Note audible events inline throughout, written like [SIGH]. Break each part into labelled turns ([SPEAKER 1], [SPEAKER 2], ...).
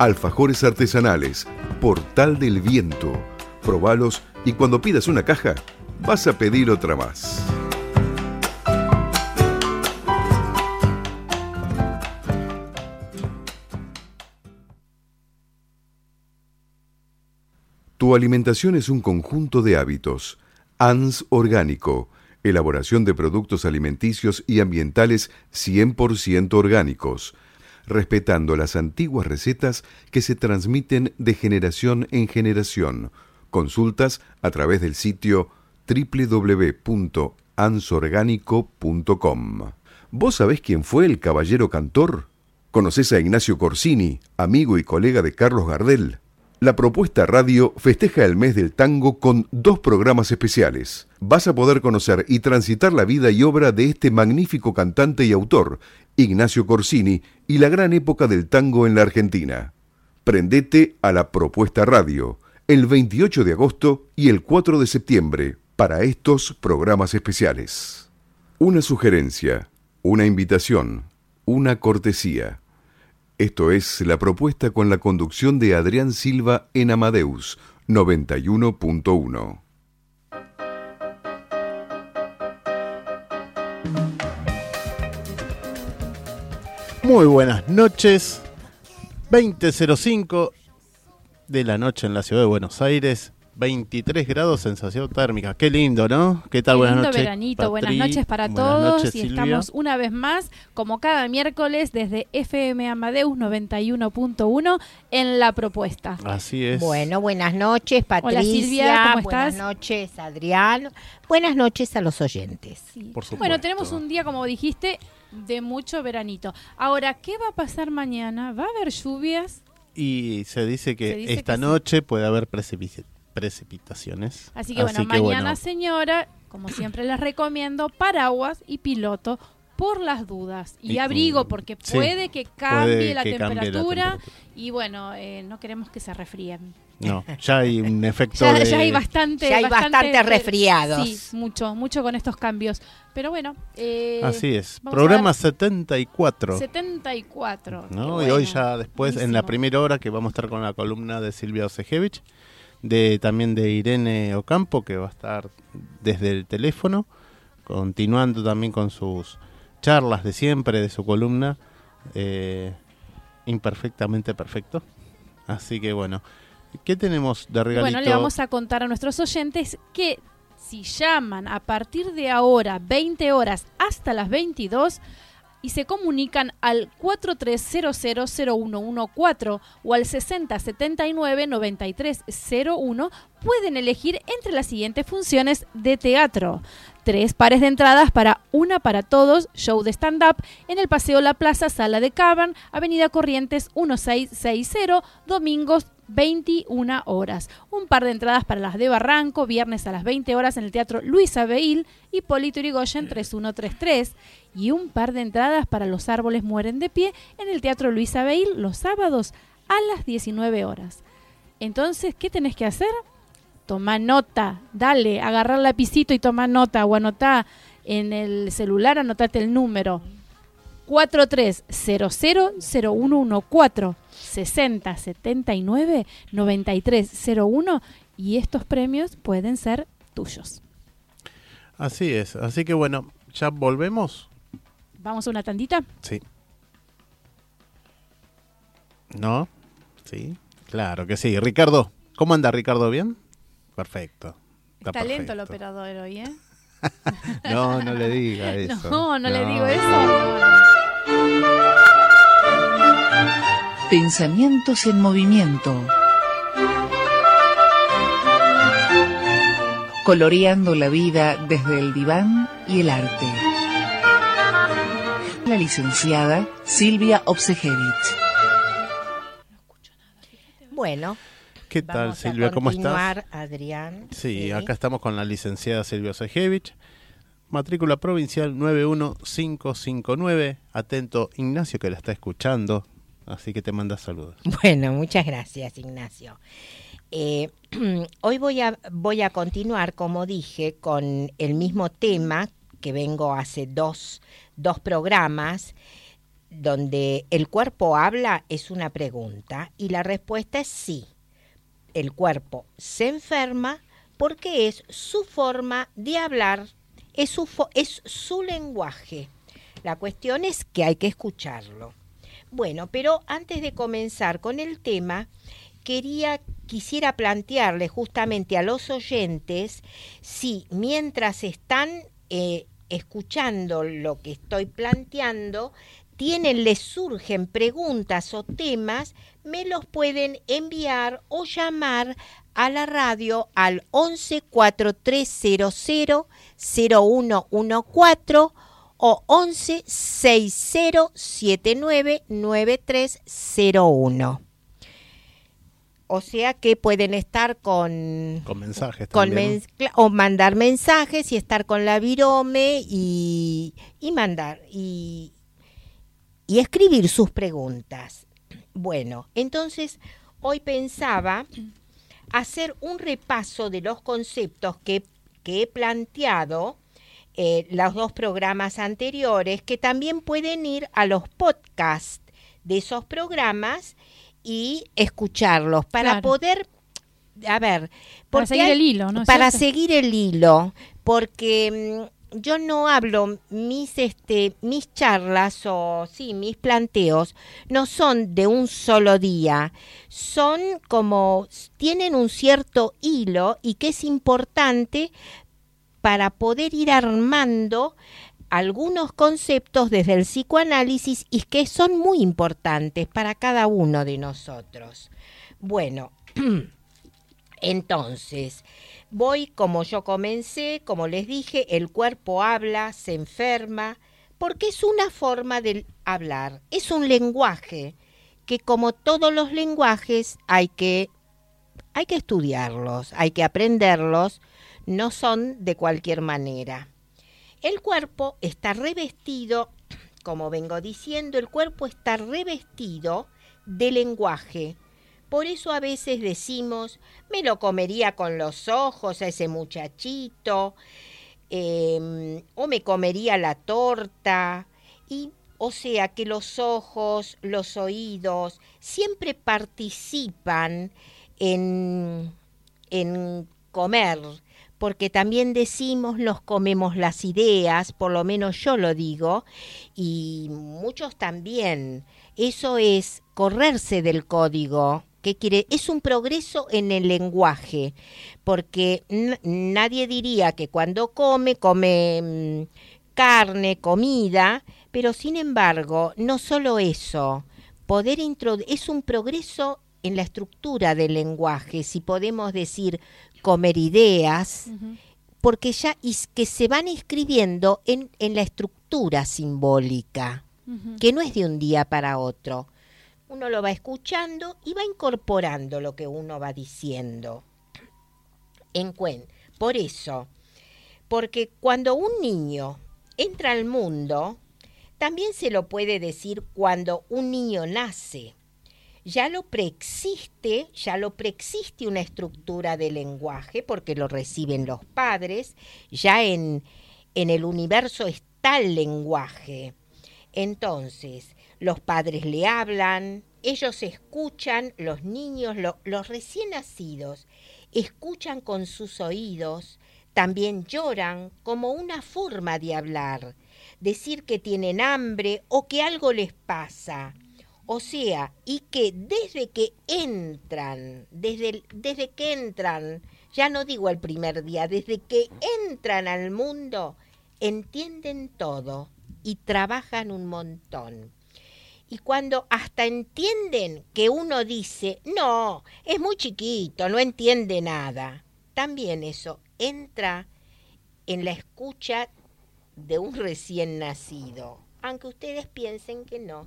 [SPEAKER 1] Alfajores artesanales, Portal del Viento. Probalos y cuando pidas una caja, vas a pedir otra más. Tu alimentación es un conjunto de hábitos. ANS Orgánico, elaboración de productos alimenticios y ambientales 100% orgánicos respetando las antiguas recetas que se transmiten de generación en generación. Consultas a través del sitio www.ansorgánico.com. ¿Vos sabés quién fue el caballero cantor? ¿Conoces a Ignacio Corsini, amigo y colega de Carlos Gardel? La propuesta radio festeja el mes del tango con dos programas especiales. Vas a poder conocer y transitar la vida y obra de este magnífico cantante y autor, Ignacio Corsini, y la gran época del tango en la Argentina. Prendete a la propuesta radio el 28 de agosto y el 4 de septiembre para estos programas especiales. Una sugerencia, una invitación, una cortesía. Esto es la propuesta con la conducción de Adrián Silva en Amadeus 91.1.
[SPEAKER 2] Muy buenas noches. 20.05 de la noche en la ciudad de Buenos Aires. 23 grados sensación térmica. Qué lindo, ¿no? ¿Qué tal?
[SPEAKER 3] Qué
[SPEAKER 2] buenas
[SPEAKER 3] lindo
[SPEAKER 2] noches.
[SPEAKER 3] veranito, buenas
[SPEAKER 2] Patri.
[SPEAKER 3] noches para
[SPEAKER 2] Buenas
[SPEAKER 3] todos
[SPEAKER 2] noches,
[SPEAKER 3] y
[SPEAKER 2] Silvia.
[SPEAKER 3] estamos una vez más, como cada miércoles, desde FM Amadeus 91.1 en la propuesta.
[SPEAKER 2] Así es.
[SPEAKER 4] Bueno, buenas noches, Patricia.
[SPEAKER 3] Silvia, ¿cómo
[SPEAKER 4] buenas
[SPEAKER 3] estás?
[SPEAKER 4] noches, Adrián. Buenas noches a los oyentes.
[SPEAKER 3] Sí.
[SPEAKER 2] Por supuesto.
[SPEAKER 3] Bueno, tenemos un día, como dijiste, de mucho veranito. Ahora, ¿qué va a pasar mañana? ¿Va a haber lluvias?
[SPEAKER 2] Y se dice que
[SPEAKER 3] Se dice
[SPEAKER 2] esta
[SPEAKER 3] que sí.
[SPEAKER 2] noche puede haber precipi- precipitaciones.
[SPEAKER 3] Así que bueno, mañana, señora, como siempre les recomiendo, paraguas y piloto por las dudas. Y,
[SPEAKER 2] Y-
[SPEAKER 3] abrigo, porque
[SPEAKER 2] sí,
[SPEAKER 3] puede que cambie,
[SPEAKER 2] puede
[SPEAKER 3] la,
[SPEAKER 2] que cambie la
[SPEAKER 3] temperatura. Y bueno, eh, no queremos que se refríen.
[SPEAKER 2] No, ya hay un [LAUGHS] efecto
[SPEAKER 3] Ya,
[SPEAKER 2] de...
[SPEAKER 3] ya hay bastante.
[SPEAKER 4] Ya hay bastante resfriados.
[SPEAKER 3] Sí, mucho, mucho con estos cambios. Pero bueno. eh,
[SPEAKER 2] Así es. Programa
[SPEAKER 3] ver.
[SPEAKER 2] 74.
[SPEAKER 3] 74. qué
[SPEAKER 2] ¿no? Y
[SPEAKER 3] bueno,
[SPEAKER 2] hoy ya después, en la primera hora, que vamos a estar con la columna de Silvia Osejevich, de, también de Irene Ocampo, que va a estar desde el teléfono, continuando también con sus charlas de siempre, de su columna, eh, Imperfectamente Perfecto. Así que bueno, ¿qué tenemos de regalito?
[SPEAKER 3] Bueno, le vamos a contar a nuestros oyentes que si llaman a partir de ahora, 20 horas hasta las 22, y se comunican al 43000114 o al 6079-9301, pueden elegir entre las siguientes funciones de teatro. Tres pares de entradas para Una para Todos, show de stand-up, en el Paseo La Plaza, Sala de Caban, Avenida Corrientes 1660, domingos 21 horas. Un par de entradas para las de Barranco, viernes a las 20 horas en el Teatro Luis Abeil, Hipólito Yrigoyen 3133. Y un par de entradas para Los Árboles Mueren de Pie en el Teatro Luis Abeil los sábados a las 19 horas. Entonces, ¿qué tenés que hacer? Toma nota, dale, agarrar lapicito y toma nota o anotá en el celular, anotate el número 43000114 6079 9301 y estos premios pueden ser tuyos.
[SPEAKER 2] Así es, así que bueno, ya volvemos.
[SPEAKER 3] Vamos a una tandita.
[SPEAKER 2] Sí. ¿No? Sí. Claro que sí. Ricardo, ¿cómo anda Ricardo? ¿Bien? Perfecto. Está
[SPEAKER 3] Talento el operador hoy, ¿eh? [LAUGHS]
[SPEAKER 2] No, no le diga [LAUGHS] eso.
[SPEAKER 3] No, no, le digo eso. no.
[SPEAKER 5] Pensamientos en movimiento. Coloreando la vida desde el diván y el arte. La licenciada Silvia Obsejevich.
[SPEAKER 4] Bueno,
[SPEAKER 2] ¿Qué tal, Silvia?
[SPEAKER 4] a
[SPEAKER 2] ¿Cómo estás?
[SPEAKER 4] Adrián.
[SPEAKER 2] Sí, acá estamos con la licenciada Silvia Sejevich. Matrícula provincial 91559. Atento Ignacio que la está escuchando. Así que te manda saludos. [LAUGHS]
[SPEAKER 4] Bueno, muchas gracias, Ignacio. Eh, [CLEARS THROAT] hoy voy a, voy a continuar, como dije, con el mismo tema que vengo hace dos, dos programas, donde el cuerpo habla es una pregunta y la respuesta es sí. El cuerpo se enferma porque es su forma de hablar, es su, es su lenguaje. La cuestión es que hay que escucharlo. Bueno, pero antes de comenzar con el tema, quería quisiera plantearle justamente a los oyentes si mientras están eh, escuchando lo que estoy planteando tienen les surgen preguntas o temas me los pueden enviar o llamar a la radio al 11 4300 0114 o 11 6079 9301. O sea que pueden estar con
[SPEAKER 2] Con mensajes
[SPEAKER 4] con
[SPEAKER 2] también.
[SPEAKER 4] cla- o mandar mensajes y estar con la virome y, y mandar y, y escribir sus preguntas. Bueno, entonces hoy pensaba hacer un repaso de los conceptos que, que he planteado eh, los dos programas anteriores, que también pueden ir a los podcasts de esos programas y escucharlos para
[SPEAKER 3] Claro.
[SPEAKER 4] poder, a ver,
[SPEAKER 3] Para seguir
[SPEAKER 4] hay-
[SPEAKER 3] el hilo, ¿no es
[SPEAKER 4] para
[SPEAKER 3] cierto?
[SPEAKER 4] seguir el hilo, porque mm, yo no hablo mis este mis charlas o sí, mis planteos no son de un solo día, son como tienen un cierto hilo y que es importante para poder ir armando algunos conceptos desde el psicoanálisis y que son muy importantes para cada uno de nosotros. Bueno, [CLEARS THROAT] entonces, voy como yo comencé, como les dije, el cuerpo habla, se enferma, porque es una forma de hablar, es un lenguaje que como todos los lenguajes hay que hay que estudiarlos, hay que aprenderlos, no son de cualquier manera. El cuerpo está revestido, como vengo diciendo, el cuerpo está revestido de lenguaje. Por eso a veces decimos, me lo comería con los ojos a ese muchachito, eh, o me comería la torta, y o sea que los ojos, los oídos, siempre participan en, en comer, porque también decimos nos comemos las ideas, por lo menos yo lo digo, y muchos también. Eso es correrse del código. ¿Qué quiere? Es un progreso en el lenguaje, porque nadie diría que cuando come, come mm, carne, comida, pero sin embargo, no solo eso, poder es un progreso en la estructura del lenguaje, si podemos decir comer ideas, porque ya is- que se van escribiendo en, en la estructura simbólica, que no es de un día para otro. Uno lo va escuchando y va incorporando lo que uno va diciendo. En Por eso, porque cuando un niño entra al mundo, también se lo puede decir cuando un niño nace. Ya lo preexiste, ya lo preexiste una estructura de lenguaje porque lo reciben los padres, ya en, en el universo está el lenguaje. Entonces, los padres le hablan, ellos escuchan, los niños, lo- los recién nacidos, escuchan con sus oídos, también lloran como una forma de hablar, decir que tienen hambre o que algo les pasa, O sea, y que desde que entran, desde, desde que entran, ya no digo el primer día, desde que entran al mundo, entienden todo y trabajan un montón. Y cuando hasta entienden que uno dice, no, es muy chiquito, no entiende nada, también eso entra en la escucha de un recién nacido, aunque ustedes piensen que no.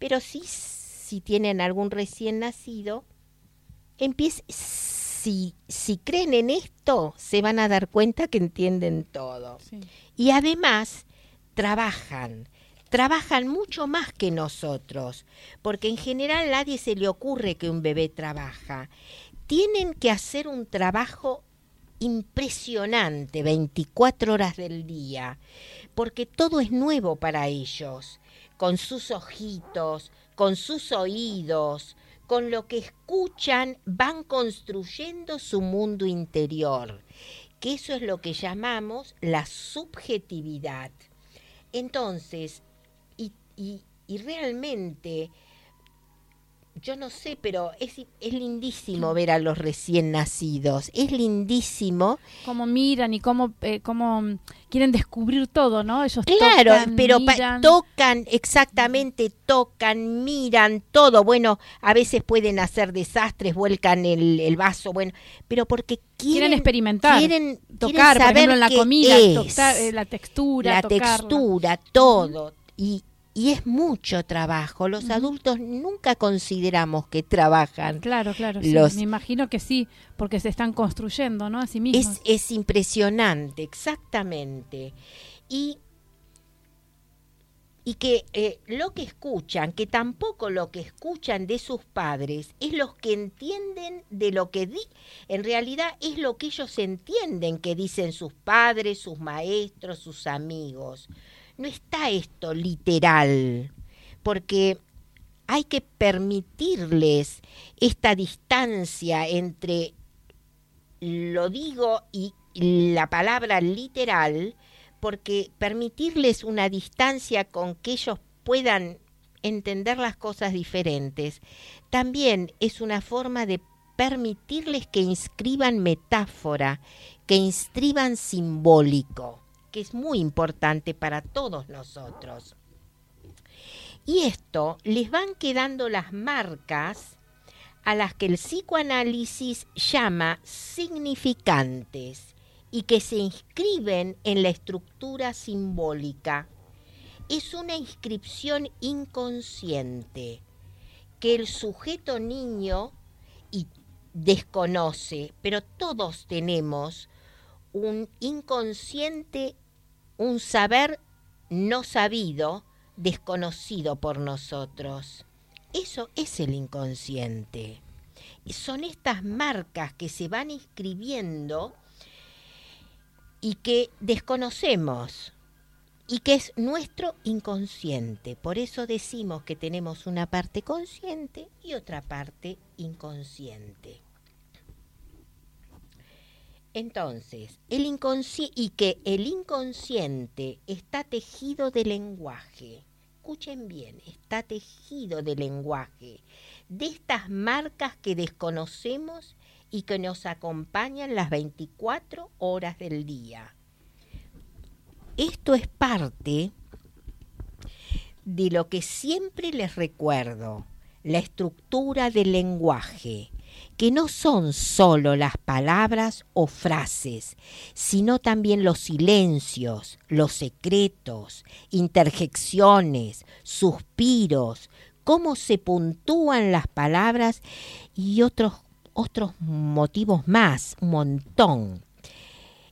[SPEAKER 4] Pero sí, si tienen algún recién nacido, si, si creen en esto, se van a dar cuenta que entienden todo. Y además, trabajan, trabajan mucho más que nosotros, porque en general a nadie se le ocurre que un bebé trabaja. Tienen que hacer un trabajo impresionante 24 horas del día, porque todo es nuevo para ellos con sus ojitos, con sus oídos, con lo que escuchan, van construyendo su mundo interior, que eso es lo que llamamos la subjetividad. Entonces, y, y realmente yo no sé, pero es, es lindísimo ver a los recién nacidos. Es lindísimo.
[SPEAKER 3] Cómo miran y cómo, eh, cómo quieren descubrir todo, ¿no?
[SPEAKER 4] Ellos claro, pero tocan, exactamente, tocan, miran todo. Bueno, a veces pueden hacer desastres, vuelcan el, vaso, bueno, pero porque quieren,
[SPEAKER 3] experimentar,
[SPEAKER 4] quieren
[SPEAKER 3] tocar,
[SPEAKER 4] saber
[SPEAKER 3] en la comida, eh, la textura,
[SPEAKER 4] la textura, todo. Y, y es mucho trabajo. Los adultos nunca consideramos que trabajan.
[SPEAKER 3] Claro, claro. Me imagino que sí, porque se están construyendo, ¿no? A sí mismos.
[SPEAKER 4] Es, es impresionante, exactamente. Y, y que eh, lo que escuchan, que tampoco lo que escuchan de sus padres es lo que entienden de lo que di, en realidad es lo que ellos entienden que dicen sus padres, sus maestros, sus amigos no está esto literal, porque hay que permitirles esta distancia entre lo digo y la palabra literal, porque permitirles una distancia con que ellos puedan entender las cosas diferentes, también es una forma de permitirles que inscriban metáfora, que inscriban simbólico que es muy importante para todos nosotros. Y esto les van quedando las marcas a las que el psicoanálisis llama significantes y que se inscriben en la estructura simbólica. Es una inscripción inconsciente que el sujeto niño desconoce, pero todos tenemos un inconsciente un saber no sabido, desconocido por nosotros. Eso es el inconsciente. Son estas marcas que se van inscribiendo y que desconocemos y que es nuestro inconsciente. Por eso decimos que tenemos una parte consciente y otra parte inconsciente. Entonces, el y que el inconsciente está tejido de lenguaje. Escuchen bien, está tejido de lenguaje, de estas marcas que desconocemos y que nos acompañan las 24 horas del día. Esto es parte de lo que siempre les recuerdo, la estructura del lenguaje que no son solo las palabras o frases, sino también los silencios, los secretos, interjecciones, suspiros, cómo se puntúan las palabras y otros, otros motivos más, un montón.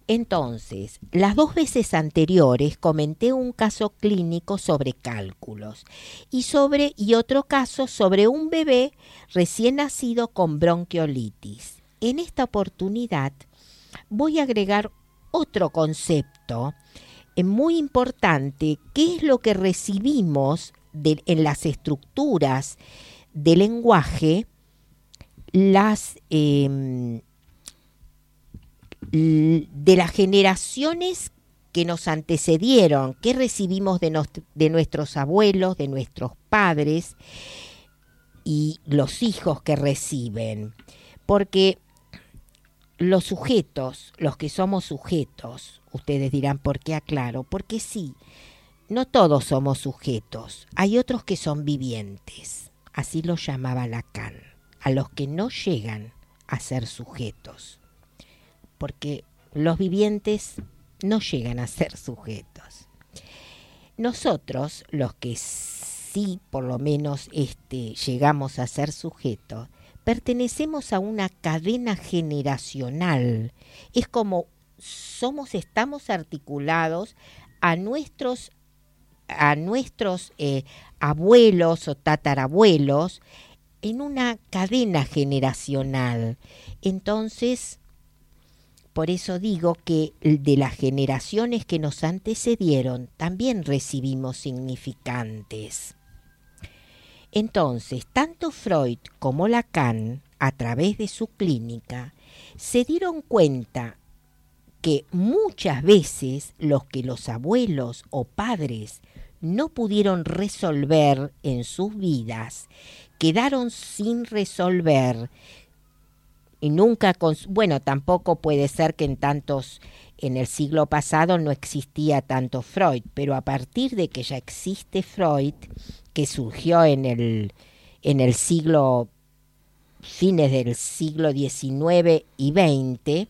[SPEAKER 4] Entonces, las dos veces anteriores comenté un caso clínico sobre cálculos y sobre y otro caso sobre un bebé recién nacido con bronquiolitis. En esta oportunidad voy a agregar otro concepto eh, muy importante, que es lo que recibimos en las estructuras de lenguaje, las em, de las generaciones que nos antecedieron, qué recibimos de, de nuestros abuelos, de nuestros padres y los hijos que reciben. Porque los sujetos, los que somos sujetos, ustedes dirán, ¿por qué aclaro? Porque sí, no todos somos sujetos, hay otros que son vivientes, así lo llamaba Lacan, a los que no llegan a ser sujetos, porque los vivientes no llegan a ser sujetos. Nosotros, los que sí por lo menos este, llegamos a ser sujetos, pertenecemos a una cadena generacional. Es como somos, estamos articulados a nuestros a nuestros eh, abuelos o tatarabuelos en una cadena generacional. Entonces, por eso digo que de las generaciones que nos antecedieron también recibimos significantes. Entonces, tanto Freud como Lacan, a través de su clínica, se dieron cuenta que muchas veces los que los abuelos o padres no pudieron resolver en sus vidas, quedaron sin resolver y nunca, bueno, tampoco puede ser que en tantos, en el siglo pasado no existía tanto Freud, pero a partir de que ya existe Freud, que surgió en el, en el siglo, fines del siglo XIX y XX,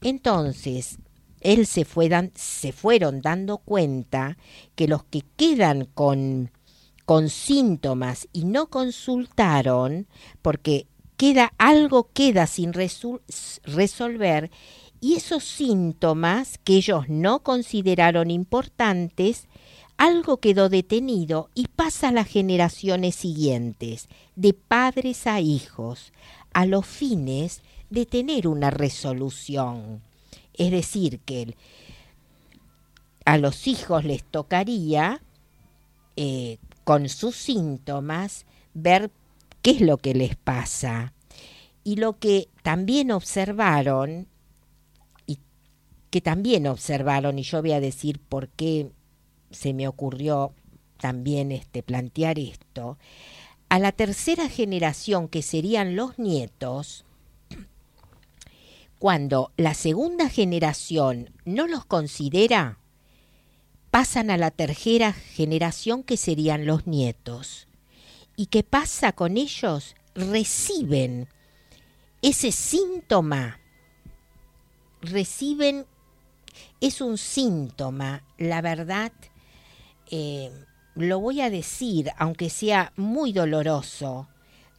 [SPEAKER 4] entonces él se, fue se fueron dando cuenta que los que quedan con, con síntomas y no consultaron, porque queda algo queda sin resolver y esos síntomas que ellos no consideraron importantes, algo quedó detenido y pasa a las generaciones siguientes, de padres a hijos, a los fines de tener una resolución. Es decir, que a los hijos les tocaría, eh, con sus síntomas, ver qué es lo que les pasa. Y lo que también observaron, y que también observaron, y yo voy a decir por qué se me ocurrió también este, plantear esto, a la tercera generación, que serían los nietos, [CLEARS THROAT] cuando la segunda generación no los considera, pasan a la tercera generación que serían los nietos. ¿Y qué pasa con ellos? Reciben ese síntoma. Reciben, es un síntoma, la verdad, eh, lo voy a decir, aunque sea muy doloroso,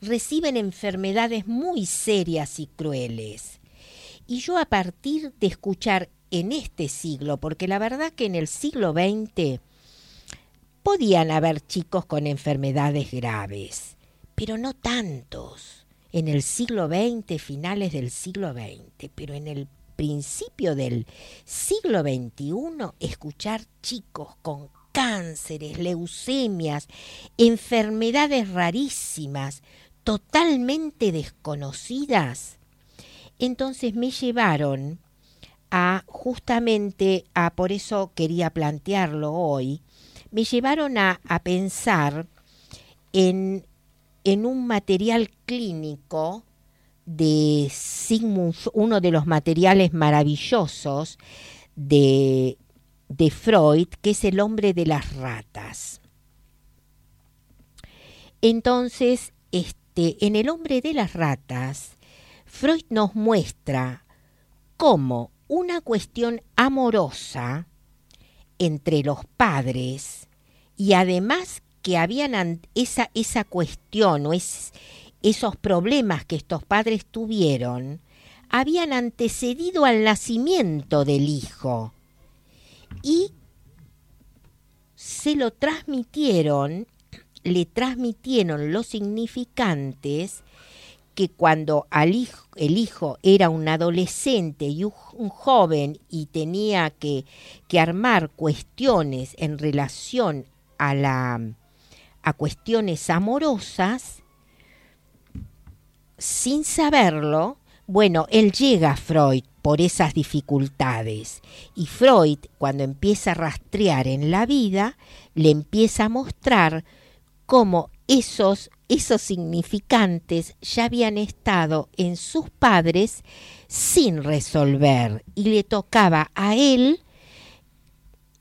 [SPEAKER 4] reciben enfermedades muy serias y crueles. Y yo a partir de escuchar en este siglo, porque la verdad que en el siglo XX podían haber chicos con enfermedades graves, pero no tantos. En el siglo XX, finales del siglo XX, pero en el principio del siglo XXI, escuchar chicos con cánceres, leucemias, enfermedades rarísimas, totalmente desconocidas, entonces me llevaron a justamente a, por eso quería plantearlo hoy, me llevaron a, a pensar en, en, un material clínico de Sigmund, uno de los materiales maravillosos de, de Freud, que es el hombre de las ratas. Entonces, este, en el hombre de las ratas, Freud nos muestra cómo una cuestión amorosa entre los padres y además que habían esa, esa cuestión o esos problemas que estos padres tuvieron, habían antecedido al nacimiento del hijo. Y se lo transmitieron, le transmitieron los significantes que cuando el hijo era un adolescente y un, joven y tenía que, que, armar cuestiones en relación a, la, a cuestiones amorosas, sin saberlo, bueno, él llega a Freud por esas dificultades. Y Freud, cuando empieza a rastrear en la vida, le empieza a mostrar cómo esos, esos significantes ya habían estado en sus padres sin resolver y le tocaba a él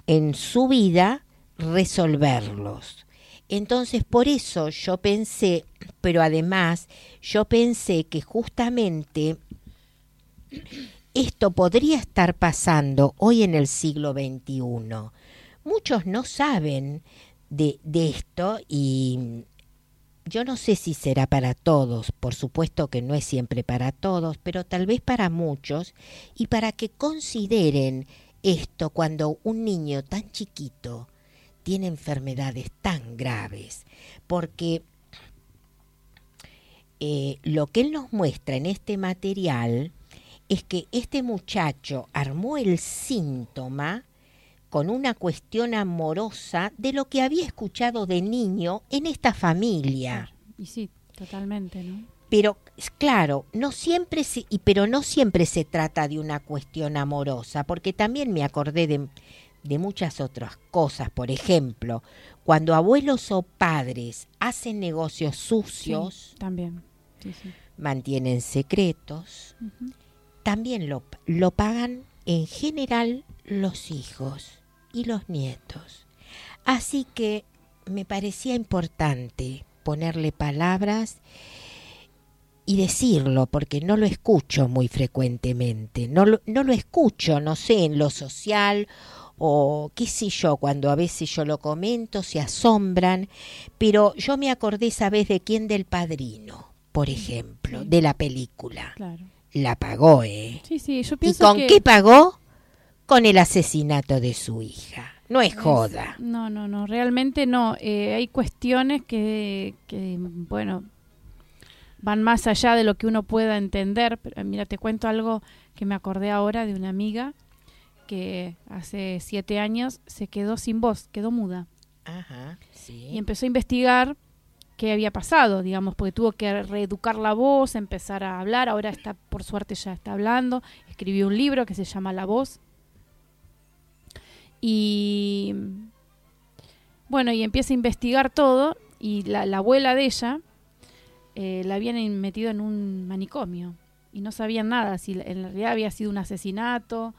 [SPEAKER 4] en su vida resolverlos. Entonces por eso yo pensé, pero además yo pensé que justamente esto podría estar pasando hoy en el siglo XXI. Muchos no saben de, esto y yo no sé si será para todos, por supuesto que no es siempre para todos, pero tal vez para muchos, y para que consideren esto cuando un niño tan chiquito tiene enfermedades tan graves, porque eh, lo que él nos muestra en este material es que este muchacho armó el síntoma con una cuestión amorosa de lo que había escuchado de niño en esta familia.
[SPEAKER 3] Y sí, totalmente, ¿no?
[SPEAKER 4] Pero claro, no siempre se, y pero no siempre se trata de una cuestión amorosa, porque también me acordé de, de muchas otras cosas. Por ejemplo, cuando abuelos o padres hacen negocios sucios,
[SPEAKER 3] Sí, también. Sí, sí.
[SPEAKER 4] mantienen secretos, también lo, lo pagan en general los hijos y los nietos. Así que me parecía importante ponerle palabras y decirlo, porque no lo escucho muy frecuentemente. No lo, no lo escucho, no sé, en lo social o qué sé yo, cuando a veces yo lo comento, se asombran, pero yo me acordé esa vez de quién del padrino, por ejemplo,
[SPEAKER 3] Sí.
[SPEAKER 4] de la película.
[SPEAKER 3] Claro.
[SPEAKER 4] La pagó, ¿eh?
[SPEAKER 3] Sí, sí, yo
[SPEAKER 4] ¿Y
[SPEAKER 3] pienso
[SPEAKER 4] con
[SPEAKER 3] que...
[SPEAKER 4] qué pagó? Con el asesinato de su hija. No es
[SPEAKER 3] Es-
[SPEAKER 4] joda.
[SPEAKER 3] No, no, no, realmente no. Eh, hay cuestiones que, que, bueno, van más allá de lo que uno pueda entender. Pero, eh, mira, te cuento algo que me acordé ahora de una amiga que hace siete años se quedó sin voz, quedó muda.
[SPEAKER 4] Ajá,
[SPEAKER 3] Y
[SPEAKER 4] sí.
[SPEAKER 3] empezó a investigar qué había pasado, digamos, porque tuvo que reeducar la voz, empezar a hablar. Ahora está, por suerte, ya está hablando. Escribió un libro que se llama La Voz. Y bueno, y empieza a investigar todo. Y la, la abuela de ella eh, la habían metido en un manicomio. Y no sabían nada, si en realidad había sido un asesinato,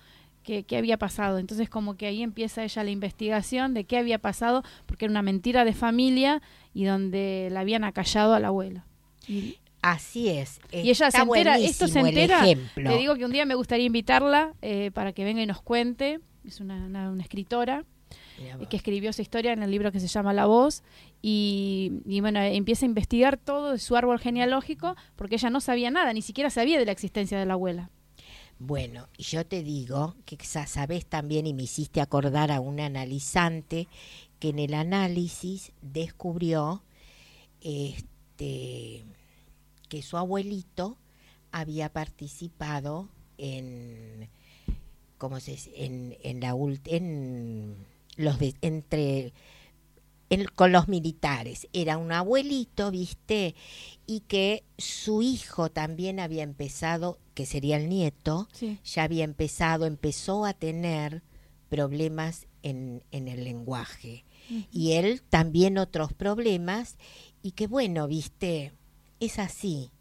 [SPEAKER 3] qué, qué había pasado. Entonces como que ahí empieza ella la investigación de qué había pasado, porque era una mentira de familia y donde la habían acallado a la abuela. Y
[SPEAKER 4] Así es.
[SPEAKER 3] y ella se entera, esto se entera. Le digo que un día me gustaría invitarla eh, para que venga y nos cuente. Es una, una- una escritora eh, que escribió esa historia en el libro que se llama La Voz y, y bueno, empieza a investigar todo de su árbol genealógico porque ella no sabía nada, ni siquiera sabía de la existencia de la abuela.
[SPEAKER 4] Bueno, y yo te digo que sa- sabes también y me hiciste acordar a un analizante que en el análisis descubrió este que su abuelito había participado en ¿cómo se dice? en, en la en los de- entre con los militares. Era un abuelito, ¿viste? Y que su hijo también había empezado, que sería el nieto,
[SPEAKER 3] Sí.
[SPEAKER 4] ya había empezado, empezó a tener problemas en, en el lenguaje. Y él también otros problemas, y que bueno, viste, es así.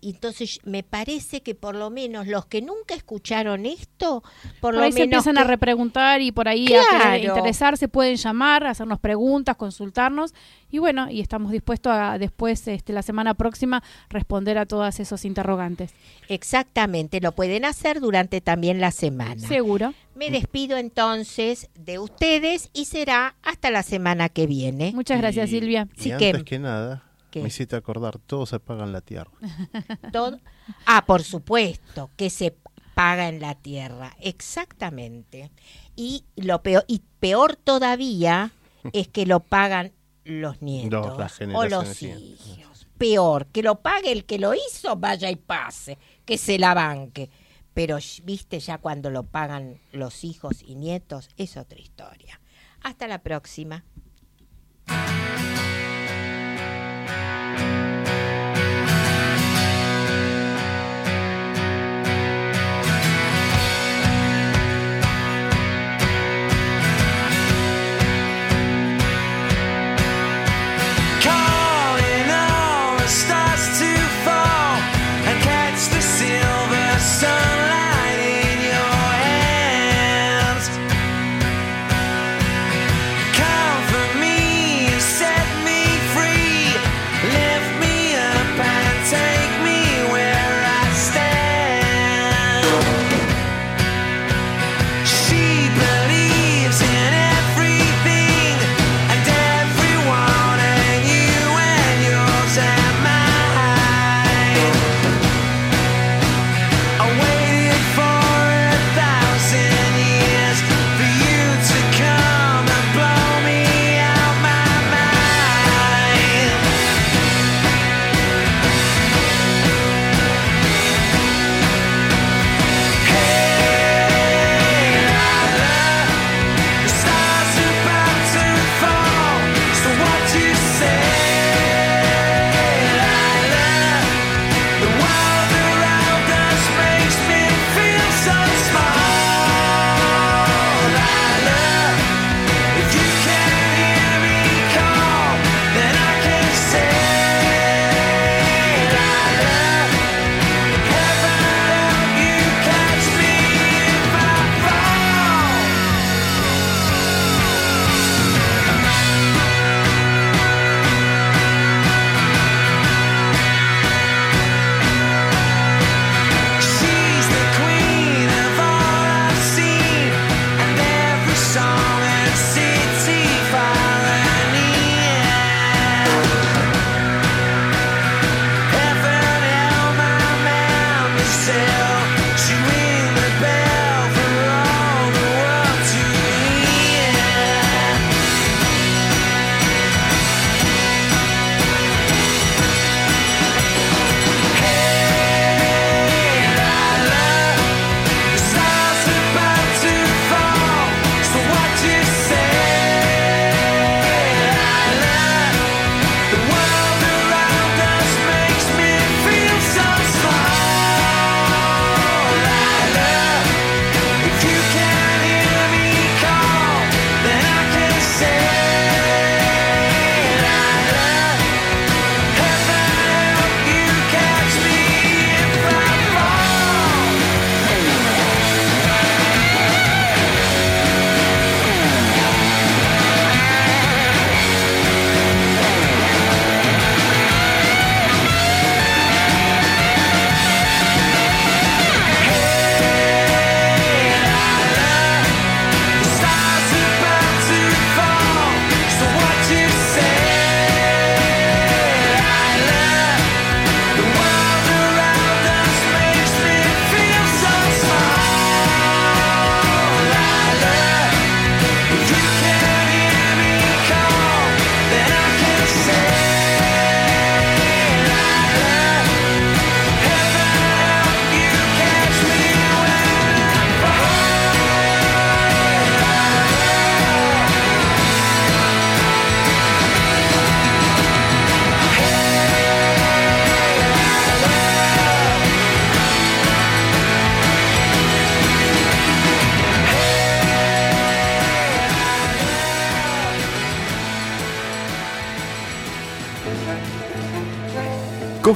[SPEAKER 4] Y Entonces me parece que por lo menos los que nunca escucharon esto, por,
[SPEAKER 3] Por
[SPEAKER 4] lo
[SPEAKER 3] ahí se
[SPEAKER 4] menos
[SPEAKER 3] empiezan a repreguntar y por ahí a interesarse, pueden llamar, hacernos preguntas, consultarnos y bueno, y estamos dispuestos a después, este, la semana próxima, responder a todos esos interrogantes.
[SPEAKER 4] exactamente lo pueden hacer durante también la semana.
[SPEAKER 3] Seguro.
[SPEAKER 4] Me despido entonces de ustedes y será hasta la semana que viene.
[SPEAKER 3] Muchas gracias,
[SPEAKER 2] Y-
[SPEAKER 3] Silvia.
[SPEAKER 2] Y
[SPEAKER 4] Sí que-
[SPEAKER 2] antes que nada,
[SPEAKER 4] ¿Qué?
[SPEAKER 2] me hiciste acordar, todo se paga en la tierra. [LAUGHS]
[SPEAKER 4] Todo- Ah, por supuesto, que se paga en la tierra, exactamente. Y lo peor, y peor todavía [LAUGHS] es que lo pagan los nietos o los hijos. Peor, que lo pague el que lo hizo, vaya y pase, que se la banque. Pero, viste, ya cuando lo pagan los hijos y nietos, es otra historia. Hasta la próxima.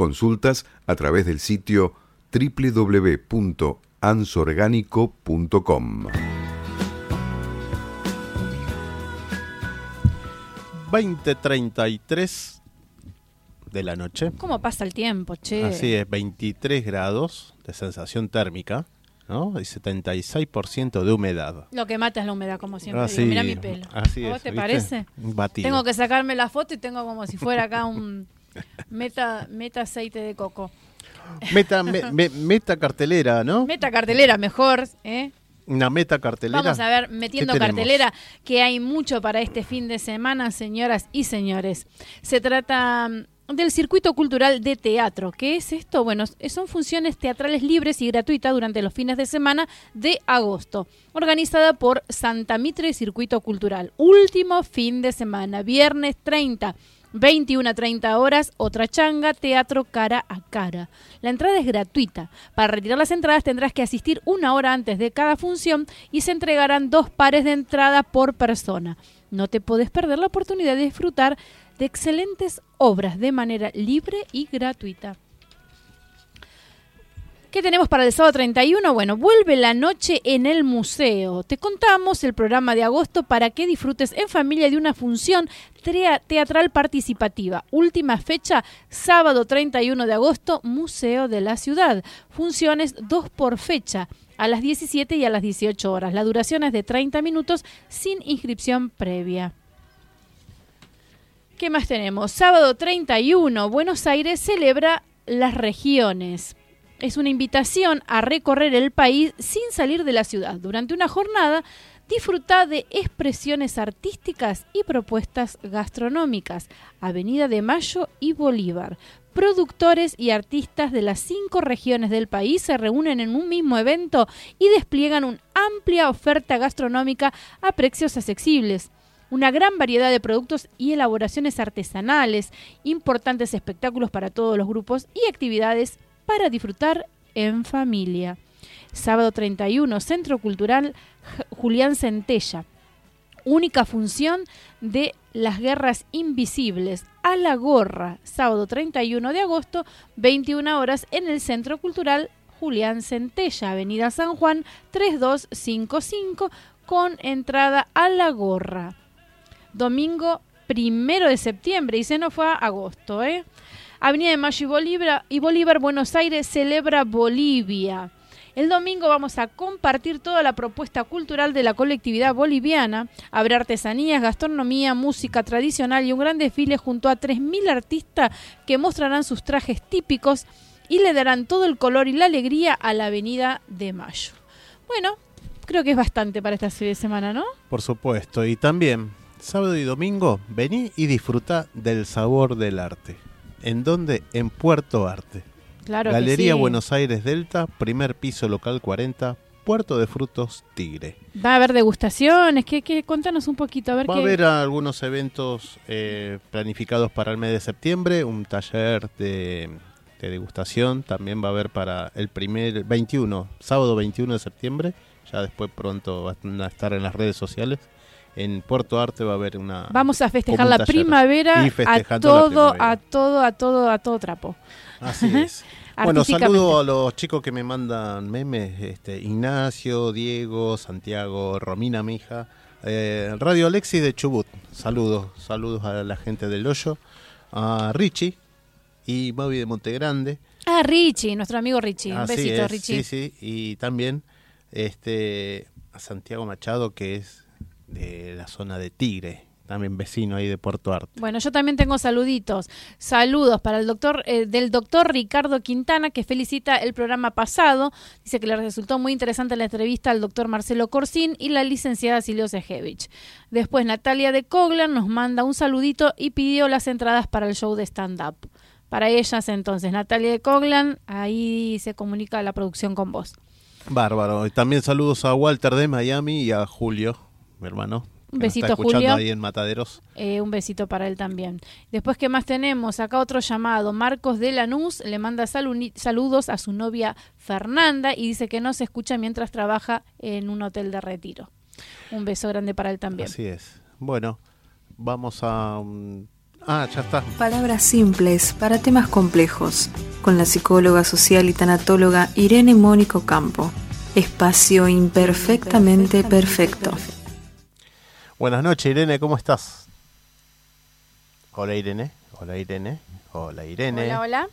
[SPEAKER 1] Consultas a través del sitio www.ansorgánico.com.
[SPEAKER 2] 2033 de la noche.
[SPEAKER 3] ¿Cómo pasa el tiempo, che?
[SPEAKER 2] Así es, 23 grados de sensación térmica, ¿no? Y 76% de humedad.
[SPEAKER 3] Lo que mata es la humedad, como siempre.
[SPEAKER 2] Así,
[SPEAKER 3] digo. Mira mi pelo.
[SPEAKER 2] así
[SPEAKER 3] ¿A vos
[SPEAKER 2] es,
[SPEAKER 3] te
[SPEAKER 2] ¿viste?
[SPEAKER 3] parece?
[SPEAKER 2] Un batido.
[SPEAKER 3] Tengo que sacarme la foto y tengo como si fuera acá un [LAUGHS] meta, meta aceite de coco.
[SPEAKER 2] Meta, me- me- meta cartelera, ¿no?
[SPEAKER 3] Meta cartelera mejor, ¿eh?
[SPEAKER 2] Una meta cartelera.
[SPEAKER 3] Vamos a ver, metiendo cartelera, que hay mucho para este fin de semana, señoras y señores. Se trata mm, del circuito cultural de teatro. ¿Qué es esto? Bueno, son funciones teatrales libres y gratuitas durante los fines de semana de agosto, organizada por Santa Mitre Circuito Cultural. Último fin de semana, viernes 30. 21 a 30 horas, otra changa, teatro cara a cara. La entrada es gratuita. Para retirar las entradas tendrás que asistir una hora antes de cada función y se entregarán dos pares de entrada por persona. No te puedes perder la oportunidad de disfrutar de excelentes obras de manera libre y gratuita. ¿Qué tenemos para el sábado 31? Bueno, vuelve la noche en el museo. Te contamos el programa de agosto para que disfrutes en familia de una función teatral participativa. Última fecha, sábado 31 de agosto, Museo de la Ciudad. Funciones dos por fecha, a las 17 y a las 18 horas. La duración es de 30 minutos sin inscripción previa. ¿Qué más tenemos? Sábado 31, Buenos Aires celebra las regiones. Es una invitación a recorrer el país sin salir de la ciudad. Durante una jornada, disfruta de expresiones artísticas y propuestas gastronómicas. Avenida de Mayo y Bolívar. Productores y artistas de las cinco regiones del país se reúnen en un mismo evento y despliegan una amplia oferta gastronómica a precios accesibles una gran variedad de productos y elaboraciones artesanales, importantes espectáculos para todos los grupos y actividades para disfrutar en familia. Sábado 31, Centro Cultural Julián Centella. Única función de Las Guerras Invisibles a la gorra. Sábado 31 de agosto, 21 horas en el Centro Cultural Julián Centella, Avenida San Juan 3255, con entrada a la gorra domingo primero de septiembre y se nos fue a agosto, ¿eh? Avenida de Mayo y Bolívar, y Bolívar, Buenos Aires celebra Bolivia. El domingo vamos a compartir toda la propuesta cultural de la colectividad boliviana. Habrá artesanías, gastronomía, música tradicional y un gran desfile junto a 3.000 artistas que mostrarán sus trajes típicos y le darán todo el color y la alegría a la Avenida de Mayo. Bueno, creo que es bastante para esta serie de semana, ¿no?
[SPEAKER 2] Por supuesto. Y también, sábado y domingo, vení y disfruta del sabor del arte. ¿En dónde? En Puerto Arte.
[SPEAKER 3] Claro
[SPEAKER 2] Galería
[SPEAKER 3] que sí.
[SPEAKER 2] Buenos Aires Delta, primer piso local 40, Puerto de Frutos Tigre.
[SPEAKER 3] Va a haber degustaciones, ¿qué, qué? Contanos un poquito, a ver
[SPEAKER 2] Va a haber algunos eventos eh, planificados para el mes de septiembre, un taller de de degustación. También va a haber para el primer 21, sábado 21 de septiembre. Ya después pronto van a estar en las redes sociales. En Puerto Arte va a haber una.
[SPEAKER 3] Vamos a festejar
[SPEAKER 2] un
[SPEAKER 3] la primavera
[SPEAKER 2] Y
[SPEAKER 3] a todo,
[SPEAKER 2] primavera.
[SPEAKER 3] a todo, a todo, a todo trapo.
[SPEAKER 2] Así es. Bueno, saludo a los chicos que me mandan memes, este, Ignacio, Diego, Santiago, Romina, mi hija, eh, Radio Alexis de Chubut. Saludos, saludos a la gente del Hoyo, a Richie y Mavi de Montegrande.
[SPEAKER 3] Ah, Richie, nuestro amigo Richie. Un
[SPEAKER 2] Así
[SPEAKER 3] besito,
[SPEAKER 2] es,
[SPEAKER 3] Richie.
[SPEAKER 2] Sí, sí, y también este a Santiago Machado que es de la zona de Tigre, también vecino ahí de Puerto Arte.
[SPEAKER 3] Bueno, yo también tengo saluditos. Saludos para el doctor eh, del doctor Ricardo Quintana que felicita el programa pasado. Dice que le resultó muy interesante la entrevista al doctor Marcelo Corsín y la licenciada Silvio Sejevich. Después Natalia de Coglan nos manda un saludito y pidió las entradas para el show de stand up. Para ellas entonces, Natalia de Coglan, ahí se comunica la producción con vos.
[SPEAKER 2] Bárbaro. Y también saludos a Walter de Miami y a Julio, mi hermano.
[SPEAKER 3] Un besito,
[SPEAKER 2] está escuchando
[SPEAKER 3] Julio.
[SPEAKER 2] ahí en Mataderos.
[SPEAKER 3] Eh, un besito para él también. Después, ¿qué más tenemos? Acá otro llamado. Marcos de Lanús le manda saludos a su novia Fernanda y dice que no se escucha mientras trabaja en un hotel de retiro. Un beso grande para él también.
[SPEAKER 2] Así es. Bueno, vamos a... um, Ah, ya está.
[SPEAKER 6] Palabras simples para temas complejos, con la psicóloga social y tanatóloga Irene Mónico Campo. Espacio imperfectamente perfecto.
[SPEAKER 2] Buenas noches, Irene, ¿cómo estás? Hola, Irene. Hola, Irene. Hola, Irene.
[SPEAKER 3] Hola, hola.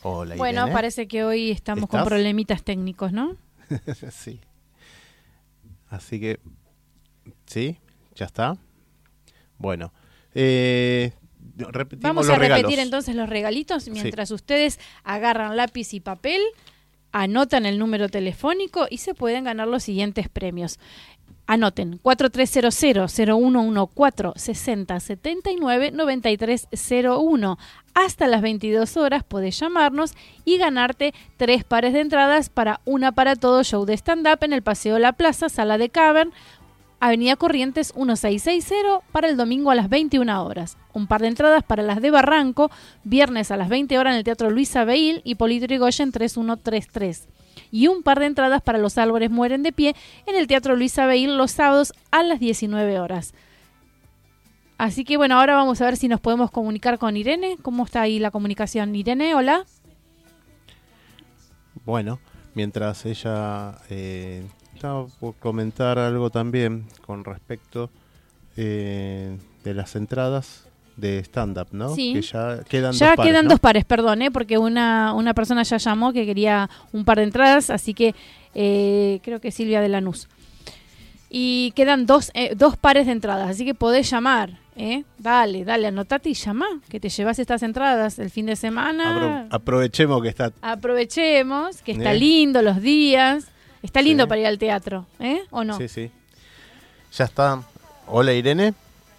[SPEAKER 2] Hola,
[SPEAKER 3] Bueno,
[SPEAKER 2] Irene.
[SPEAKER 3] parece que hoy estamos con problemitas técnicos, ¿no? [LAUGHS]
[SPEAKER 2] sí. Así que... ¿Sí? ¿Ya está? Bueno. Eh,
[SPEAKER 3] Vamos a repetir entonces los regalitos mientras ustedes agarran lápiz y papel, anotan el número telefónico y se pueden ganar los siguientes premios. Anoten 4300-0114-6079-9301. Hasta las 22 horas podés llamarnos y ganarte tres pares de entradas para una para todo show de stand-up en el Paseo La Plaza, Sala de Cavern, Avenida Corrientes 1660 para el domingo a las 21 horas. Un par de entradas para las de Barranco, viernes a las 20 horas en el Teatro Luisa Beil y Polito Yrigoyen 3133. Y un par de entradas para Los Árboles Mueren de Pie en el Teatro Luisa Beil los sábados a las 19 horas. Así que bueno, ahora vamos a ver si nos podemos comunicar con Irene. ¿Cómo está ahí la comunicación? Irene, hola.
[SPEAKER 2] Bueno, mientras ella eh, estaba por comentar algo también con respecto eh, de las entradas de stand-up, ¿no?
[SPEAKER 3] Sí.
[SPEAKER 2] Que ya quedan
[SPEAKER 3] Ya
[SPEAKER 2] dos pares,
[SPEAKER 3] quedan
[SPEAKER 2] ¿no?
[SPEAKER 3] dos pares, perdón, ¿eh? porque una, una persona ya llamó que quería un par de entradas, así que eh, creo que Silvia de Lanús. Y quedan dos, eh, dos pares de entradas, así que podés llamar. ¿eh? Dale, dale, anotate y llama, que te llevas estas entradas el fin de semana.
[SPEAKER 2] Apro- aprovechemos que está
[SPEAKER 3] Aprovechemos, que está
[SPEAKER 2] ¿Eh?
[SPEAKER 3] lindo los días. Está lindo
[SPEAKER 2] Sí.
[SPEAKER 3] para ir al teatro, ¿eh? ¿O no?
[SPEAKER 2] Sí, sí. Ya está. Hola Irene,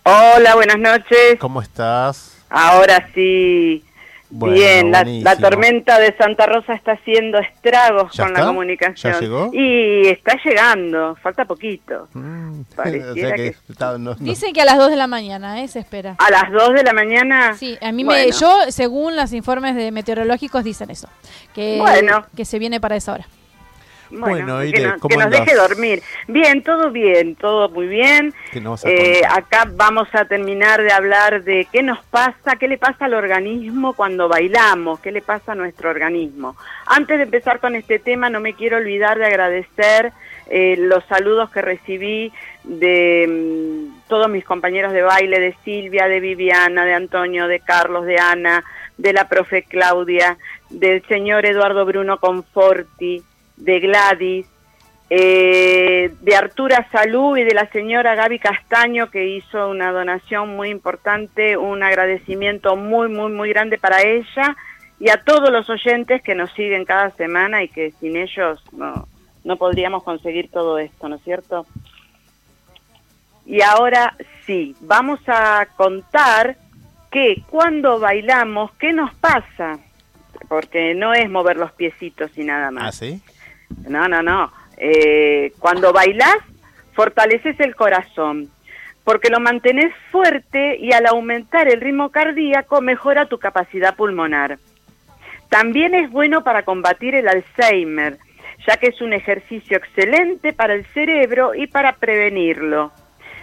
[SPEAKER 7] Hola, buenas noches.
[SPEAKER 2] ¿cómo estás?
[SPEAKER 7] Ahora sí.
[SPEAKER 2] Bueno,
[SPEAKER 7] Bien, la, la tormenta de Santa Rosa está haciendo estragos
[SPEAKER 2] ¿Ya
[SPEAKER 7] con
[SPEAKER 2] está?
[SPEAKER 7] la comunicación.
[SPEAKER 2] ¿Ya llegó?
[SPEAKER 7] Y está llegando, falta poquito.
[SPEAKER 2] Mm, [LAUGHS]
[SPEAKER 7] Pareciera
[SPEAKER 2] o sea que
[SPEAKER 7] que-
[SPEAKER 2] está- no- no-
[SPEAKER 3] Dicen que a las 2 de la mañana, ¿eh? Se espera.
[SPEAKER 7] A las 2 de la mañana.
[SPEAKER 3] Sí, a mí me, yo, según los informes de meteorológicos, dicen eso, que,
[SPEAKER 7] Bueno.
[SPEAKER 3] que se viene para esa hora.
[SPEAKER 2] Bueno,
[SPEAKER 7] que,
[SPEAKER 2] Ire,
[SPEAKER 7] no-
[SPEAKER 2] ¿cómo
[SPEAKER 7] que nos deje dormir. Bien, todo bien, todo muy bien. Eh, acá vamos a terminar de hablar de qué nos pasa, qué le pasa al organismo cuando bailamos, qué le pasa a nuestro organismo. Antes de empezar con este tema, no me quiero olvidar de agradecer eh, los saludos que recibí de mm, todos mis compañeros de baile, de Silvia, de Viviana, de Antonio, de Carlos, de Ana, de la profe Claudia, del señor Eduardo Bruno Conforti, de Gladys, eh, de Artura Salud y de la señora Gaby Castaño que hizo una donación muy importante, un agradecimiento muy, muy, muy grande para ella y a todos los oyentes que nos siguen cada semana y que sin ellos no, no podríamos conseguir todo esto, ¿no es cierto? Y ahora sí, vamos a contar que cuando bailamos, ¿qué nos pasa? Porque no es mover los piecitos y nada más.
[SPEAKER 2] ¿Ah, sí?
[SPEAKER 7] No, no, no. Eh, cuando bailás, fortaleces el corazón, porque lo mantenés fuerte y al aumentar el ritmo cardíaco mejora tu capacidad pulmonar. También es bueno para combatir el Alzheimer, ya que es un ejercicio excelente para el cerebro y para prevenirlo.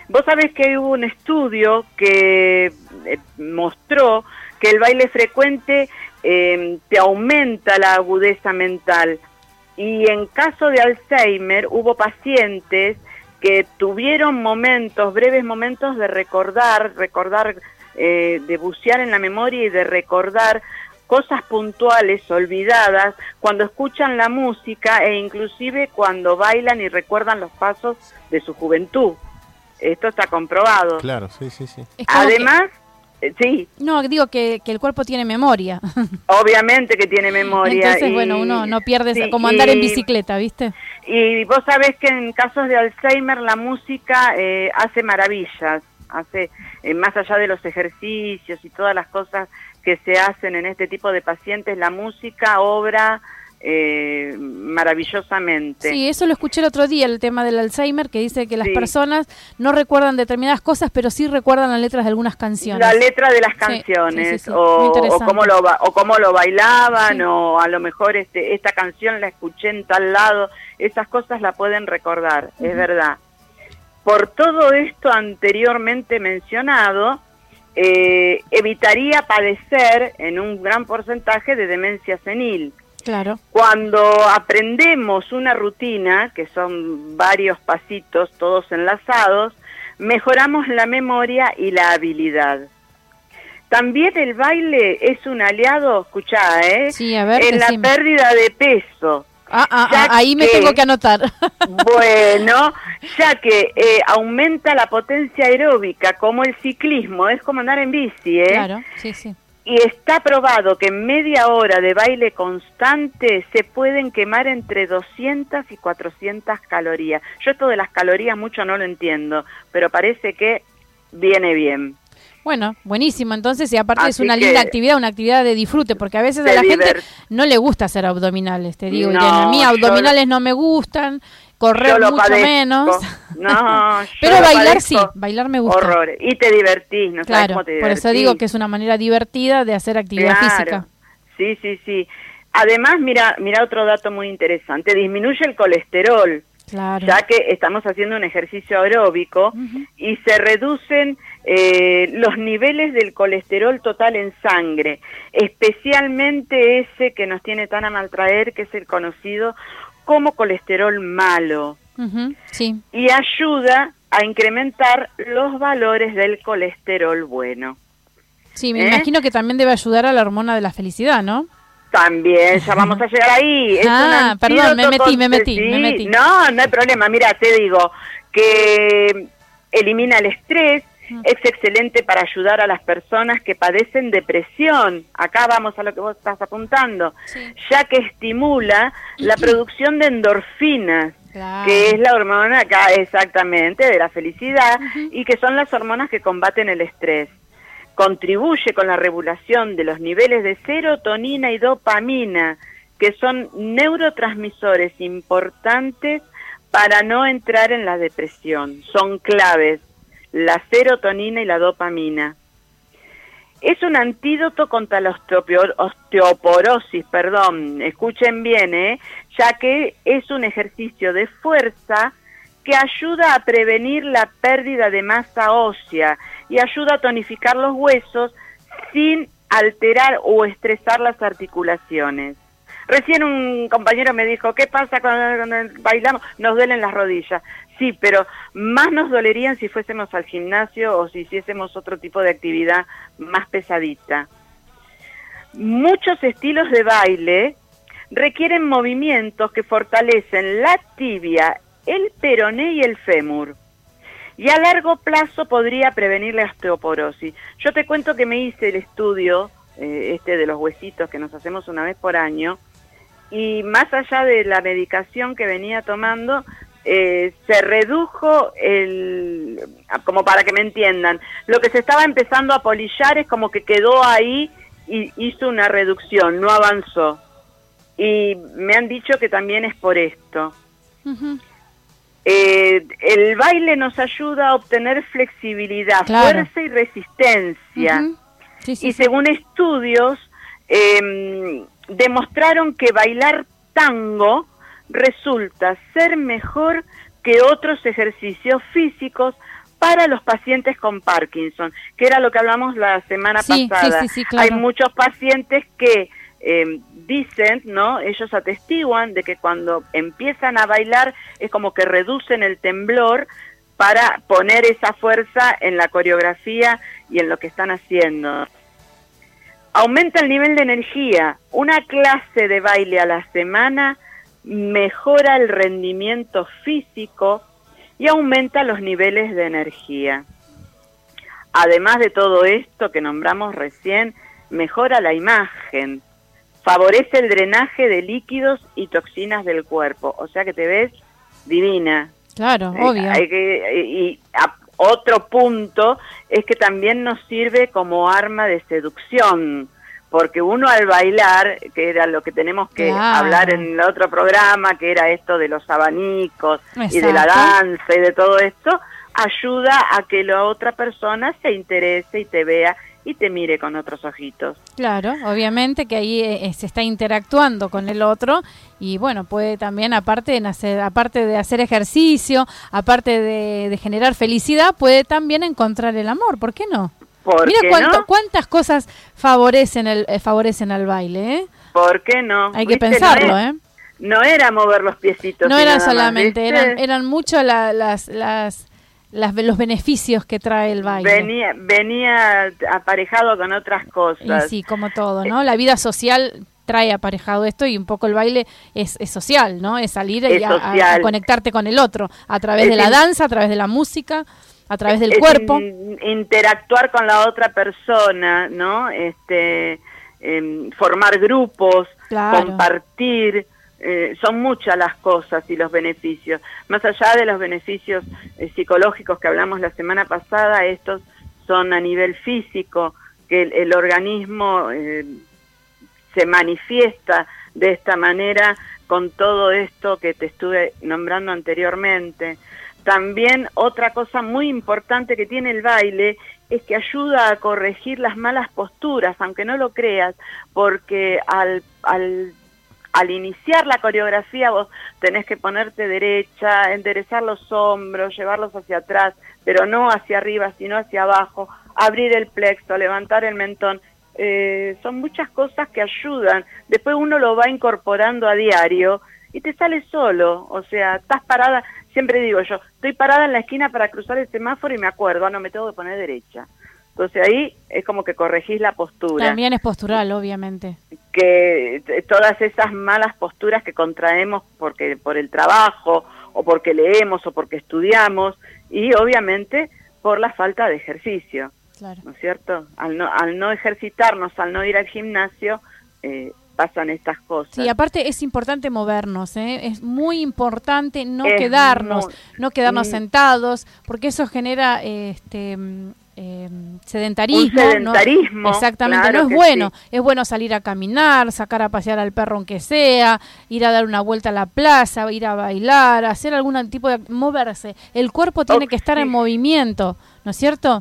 [SPEAKER 7] Vos sabés que hubo un estudio que eh, mostró que el baile frecuente eh, te aumenta la agudeza mental. Y en caso de Alzheimer hubo pacientes que tuvieron momentos, breves momentos de recordar, recordar, eh, de bucear en la memoria y de recordar cosas puntuales olvidadas cuando escuchan la música e inclusive cuando bailan y recuerdan los pasos de su juventud. Esto está comprobado.
[SPEAKER 2] Claro, sí, sí, sí.
[SPEAKER 7] Además, sí,
[SPEAKER 3] que- no, digo que, que el cuerpo tiene memoria. [LAUGHS]
[SPEAKER 7] obviamente que tiene memoria.
[SPEAKER 3] Entonces,
[SPEAKER 7] y-
[SPEAKER 3] bueno, uno no pierde,
[SPEAKER 7] sí,
[SPEAKER 3] como andar en bicicleta, ¿viste?
[SPEAKER 7] Y vos sabés que en casos de Alzheimer la música eh, hace maravillas, hace eh, más allá de los ejercicios y todas las cosas que se hacen en este tipo de pacientes, la música obra eh, maravillosamente.
[SPEAKER 3] Sí, eso lo escuché el otro día, el tema del Alzheimer, que dice que las
[SPEAKER 7] Sí.
[SPEAKER 3] personas no recuerdan determinadas cosas, pero sí recuerdan las letras de algunas canciones.
[SPEAKER 7] La letra de las canciones,
[SPEAKER 3] sí, sí,
[SPEAKER 7] O, cómo lo o cómo lo bailaban, o a lo mejor este, esta canción la escuché en tal lado, esas cosas la pueden recordar, es verdad. Por todo esto anteriormente mencionado, eh, evitaría padecer en un gran porcentaje de demencia senil.
[SPEAKER 3] Claro.
[SPEAKER 7] Cuando aprendemos una rutina, que son varios pasitos todos enlazados, mejoramos la memoria y la habilidad. También el baile es un aliado, escuchá, ¿eh?
[SPEAKER 3] Sí, a ver,
[SPEAKER 7] en la pérdida de peso.
[SPEAKER 3] Ah, ah, ah, ahí me tengo que anotar. [LAUGHS]
[SPEAKER 7] Bueno, ya que eh, aumenta la potencia aeróbica, como el ciclismo, es como andar en bici, ¿eh?
[SPEAKER 3] claro, sí, sí.
[SPEAKER 7] Y está probado que en media hora de baile constante se pueden quemar entre 200 y 400 calorías. Yo esto de las calorías mucho no lo entiendo, pero parece que viene bien.
[SPEAKER 3] Bueno, buenísimo. Entonces, y aparte es una linda actividad, una actividad de disfrute, porque a veces a la gente no le gusta hacer abdominales, te digo,
[SPEAKER 7] No,
[SPEAKER 3] Irene. A mí
[SPEAKER 7] yo
[SPEAKER 3] abdominales no me gustan, correr mucho
[SPEAKER 7] padezco.
[SPEAKER 3] menos.
[SPEAKER 7] No, [LAUGHS]
[SPEAKER 3] Pero bailar sí, bailar me gusta.
[SPEAKER 7] Horrores. Y te divertís, ¿no sabes
[SPEAKER 3] Claro,
[SPEAKER 7] cómo te
[SPEAKER 3] por eso
[SPEAKER 7] divertís?
[SPEAKER 3] digo que es una manera divertida de hacer actividad
[SPEAKER 7] Claro.
[SPEAKER 3] física.
[SPEAKER 7] Sí, sí, sí. Además, mira, mira otro dato muy interesante. Disminuye el colesterol.
[SPEAKER 3] Claro.
[SPEAKER 7] ya que estamos haciendo un ejercicio aeróbico y se reducen eh, los niveles del colesterol total en sangre, especialmente ese que nos tiene tan a maltraer, que es el conocido como colesterol malo,
[SPEAKER 3] Sí,
[SPEAKER 7] y ayuda a incrementar los valores del colesterol bueno.
[SPEAKER 3] sí, me
[SPEAKER 7] ¿Eh?
[SPEAKER 3] imagino que también debe ayudar a la hormona de la felicidad, ¿no?
[SPEAKER 7] También, ya vamos a llegar ahí. Es
[SPEAKER 3] Ah, perdón, me metí, me metí, me metí.
[SPEAKER 7] No, no hay problema. Mira, te digo que elimina el estrés, es excelente para ayudar a las personas que padecen depresión. Acá vamos a lo que vos estás apuntando, ya que estimula la [CLEARS THROAT] producción de endorfinas.
[SPEAKER 3] Claro.
[SPEAKER 7] que es la hormona acá exactamente de la felicidad y que son las hormonas que combaten el estrés. Contribuye con la regulación de los niveles de serotonina y dopamina, que son neurotransmisores importantes para no entrar en la depresión. Son claves, la serotonina y la dopamina. Es un antídoto contra la osteopor- osteoporosis, perdón, escuchen bien, ¿eh? ya que es un ejercicio de fuerza que ayuda a prevenir la pérdida de masa ósea y ayuda a tonificar los huesos sin alterar o estresar las articulaciones. Recién un compañero me dijo, ¿qué pasa cuando, bailamos? Nos duelen las rodillas. Sí, pero más nos dolerían si fuésemos al gimnasio o si hiciésemos otro tipo de actividad más pesadita. Muchos estilos de baile requieren movimientos que fortalecen la tibia, el peroné y el fémur. Y a largo plazo podría prevenir la osteoporosis. Yo te cuento que me hice el estudio, eh, este de los huesitos que nos hacemos una vez por año, y más allá de la medicación que venía tomando, eh, se redujo el, como para que me entiendan, lo que se estaba empezando a polillar es como que quedó ahí y hizo una reducción, no avanzó. Y me han dicho que también es por esto. Eh, el baile nos ayuda a obtener flexibilidad,
[SPEAKER 3] Claro.
[SPEAKER 7] fuerza y resistencia.
[SPEAKER 3] Ujú. Sí, sí,
[SPEAKER 7] Y
[SPEAKER 3] sí.
[SPEAKER 7] según estudios, eh, demostraron que bailar tango resulta ser mejor que otros ejercicios físicos para los pacientes con Parkinson, que era lo que hablamos la semana pasada. Hay muchos pacientes que eh, dicen, ¿no? Ellos atestiguan de que cuando empiezan a bailar es como que reducen el temblor para poner esa fuerza en la coreografía y en lo que están haciendo. Aumenta el nivel de energía. Una clase de baile a la semana mejora el rendimiento físico y aumenta los niveles de energía. Además de todo esto que nombramos recién, mejora la imagen, favorece el drenaje de líquidos y toxinas del cuerpo, o sea que te ves divina.
[SPEAKER 3] Claro, eh, obvio.
[SPEAKER 7] y otro punto es que también nos sirve como arma de seducción, porque uno al bailar, que era lo que tenemos que hablar en el otro programa, que era esto de los abanicos y de la danza y de todo esto, ayuda a que la otra persona se interese y te vea y te mire con otros ojitos.
[SPEAKER 3] Claro, obviamente que ahí eh, se está interactuando con el otro y bueno, puede también aparte de hacer, aparte de hacer ejercicio, aparte de, generar felicidad, puede también encontrar el amor, ¿por qué no? Mira cuánto, cuántas cosas favorecen el eh, favorecen al baile, ¿eh?
[SPEAKER 7] ¿Por qué no?
[SPEAKER 3] Hay que pensarlo, ¿eh?
[SPEAKER 7] No era mover los piecitos.
[SPEAKER 3] No era solamente, eran, eran mucho las, las los beneficios que trae el baile.
[SPEAKER 7] Venía, venía aparejado con otras cosas.
[SPEAKER 3] Y sí, como todo, ¿no? La vida social trae aparejado esto y un poco el baile es, social, ¿no? Es salir y a, conectarte con el otro a través de la danza, a través de la música, a través del cuerpo.
[SPEAKER 7] interactuar con la otra persona, ¿no? Este, em, formar grupos, compartir. Eh, son muchas las cosas y los beneficios. Más allá de los beneficios eh, psicológicos que hablamos la semana pasada, estos son a nivel físico, que el, organismo eh, se manifiesta de esta manera con todo esto que te estuve nombrando anteriormente. También otra cosa muy importante que tiene el baile es que ayuda a corregir las malas posturas, aunque no lo creas, porque al, al al iniciar la coreografía vos tenés que ponerte derecha, enderezar los hombros, llevarlos hacia atrás, pero no hacia arriba, sino hacia abajo, abrir el plexo, levantar el mentón. Eh, son muchas cosas que ayudan. Después uno lo va incorporando a diario y te sale solo. O sea, estás parada, siempre digo yo, estoy parada en la esquina para cruzar el semáforo y me acuerdo, ah, no, me tengo que poner derecha. Entonces ahí es como que corregís la postura.
[SPEAKER 3] También es postural, obviamente.
[SPEAKER 7] Que todas esas malas posturas que contraemos porque por el trabajo o porque leemos o porque estudiamos y obviamente por la falta de ejercicio. Claro. ¿No es cierto? Al no, al no ejercitarnos, al no ir al gimnasio, eh, pasan estas cosas.
[SPEAKER 3] Sí, aparte es importante movernos, ¿eh? es muy importante no quedarnos, no quedarnos mm. sentados, porque eso genera este eh, sedentarismo,
[SPEAKER 7] sedentarismo
[SPEAKER 3] exactamente, no es bueno, es bueno salir a caminar, sacar a pasear al perro aunque sea, ir a dar una vuelta a la plaza, ir a bailar, hacer algún tipo de moverse. El cuerpo tiene que estar en movimiento, ¿no es cierto?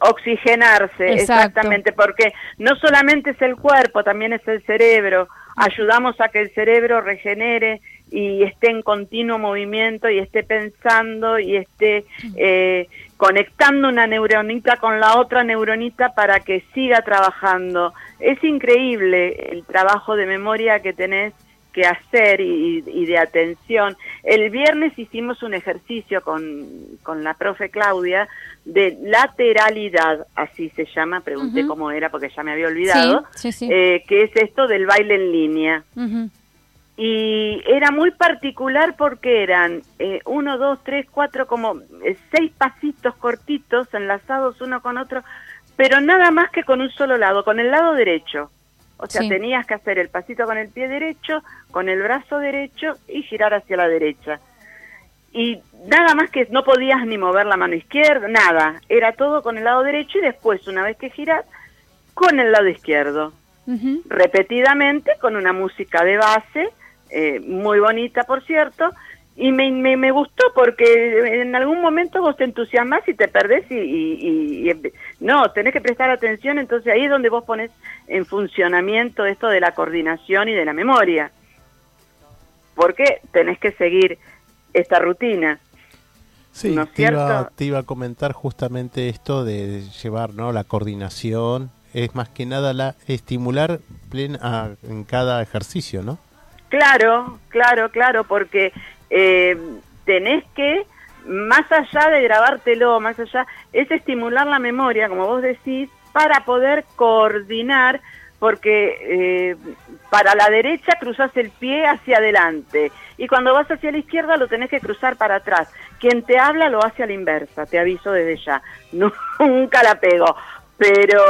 [SPEAKER 7] oxigenarse, exactamente, porque no solamente es el cuerpo, también es el cerebro. Ayudamos a que el cerebro regenere y esté en continuo movimiento y esté pensando y esté eh, conectando una neuronita con la otra neuronita para que siga trabajando. Es increíble el trabajo de memoria que tenés que hacer y, de atención. El viernes hicimos un ejercicio con, con, la profe Claudia de lateralidad, así se llama, pregunté cómo era porque ya me había olvidado, eh, que es esto del baile en línea y era muy particular porque eran eh, uno, dos, tres, cuatro, como eh, seis pasitos cortitos enlazados uno con otro, pero nada más que con un solo lado, con el lado derecho. O sea, tenías que hacer el pasito con el pie derecho, con el brazo derecho y girar hacia la derecha. Y nada más que no podías ni mover la mano izquierda, nada. Era todo con el lado derecho y después, una vez que giras, con el lado izquierdo. Repetidamente, con una música de base eh, muy bonita por cierto, y me, me, me, gustó porque en algún momento vos te entusiasmas y te perdés y, y, y, no, tenés que prestar atención, entonces ahí es donde vos pones en funcionamiento esto de la coordinación y de la memoria, porque tenés que seguir esta rutina.
[SPEAKER 2] Sí, te, iba, te, iba, a comentar justamente esto de llevar ¿no? la coordinación, es más que nada la estimular plena, en cada ejercicio, ¿no?
[SPEAKER 7] Claro, claro, claro, porque eh, tenés que, más allá de grabártelo, más allá, es estimular la memoria, como vos decís, para poder coordinar, porque eh, para la derecha cruzas el pie hacia adelante y cuando vas hacia la izquierda lo tenés que cruzar para atrás. Quien te habla lo hace a la inversa, te aviso desde ya, [LAUGHS] nunca la pego. Pero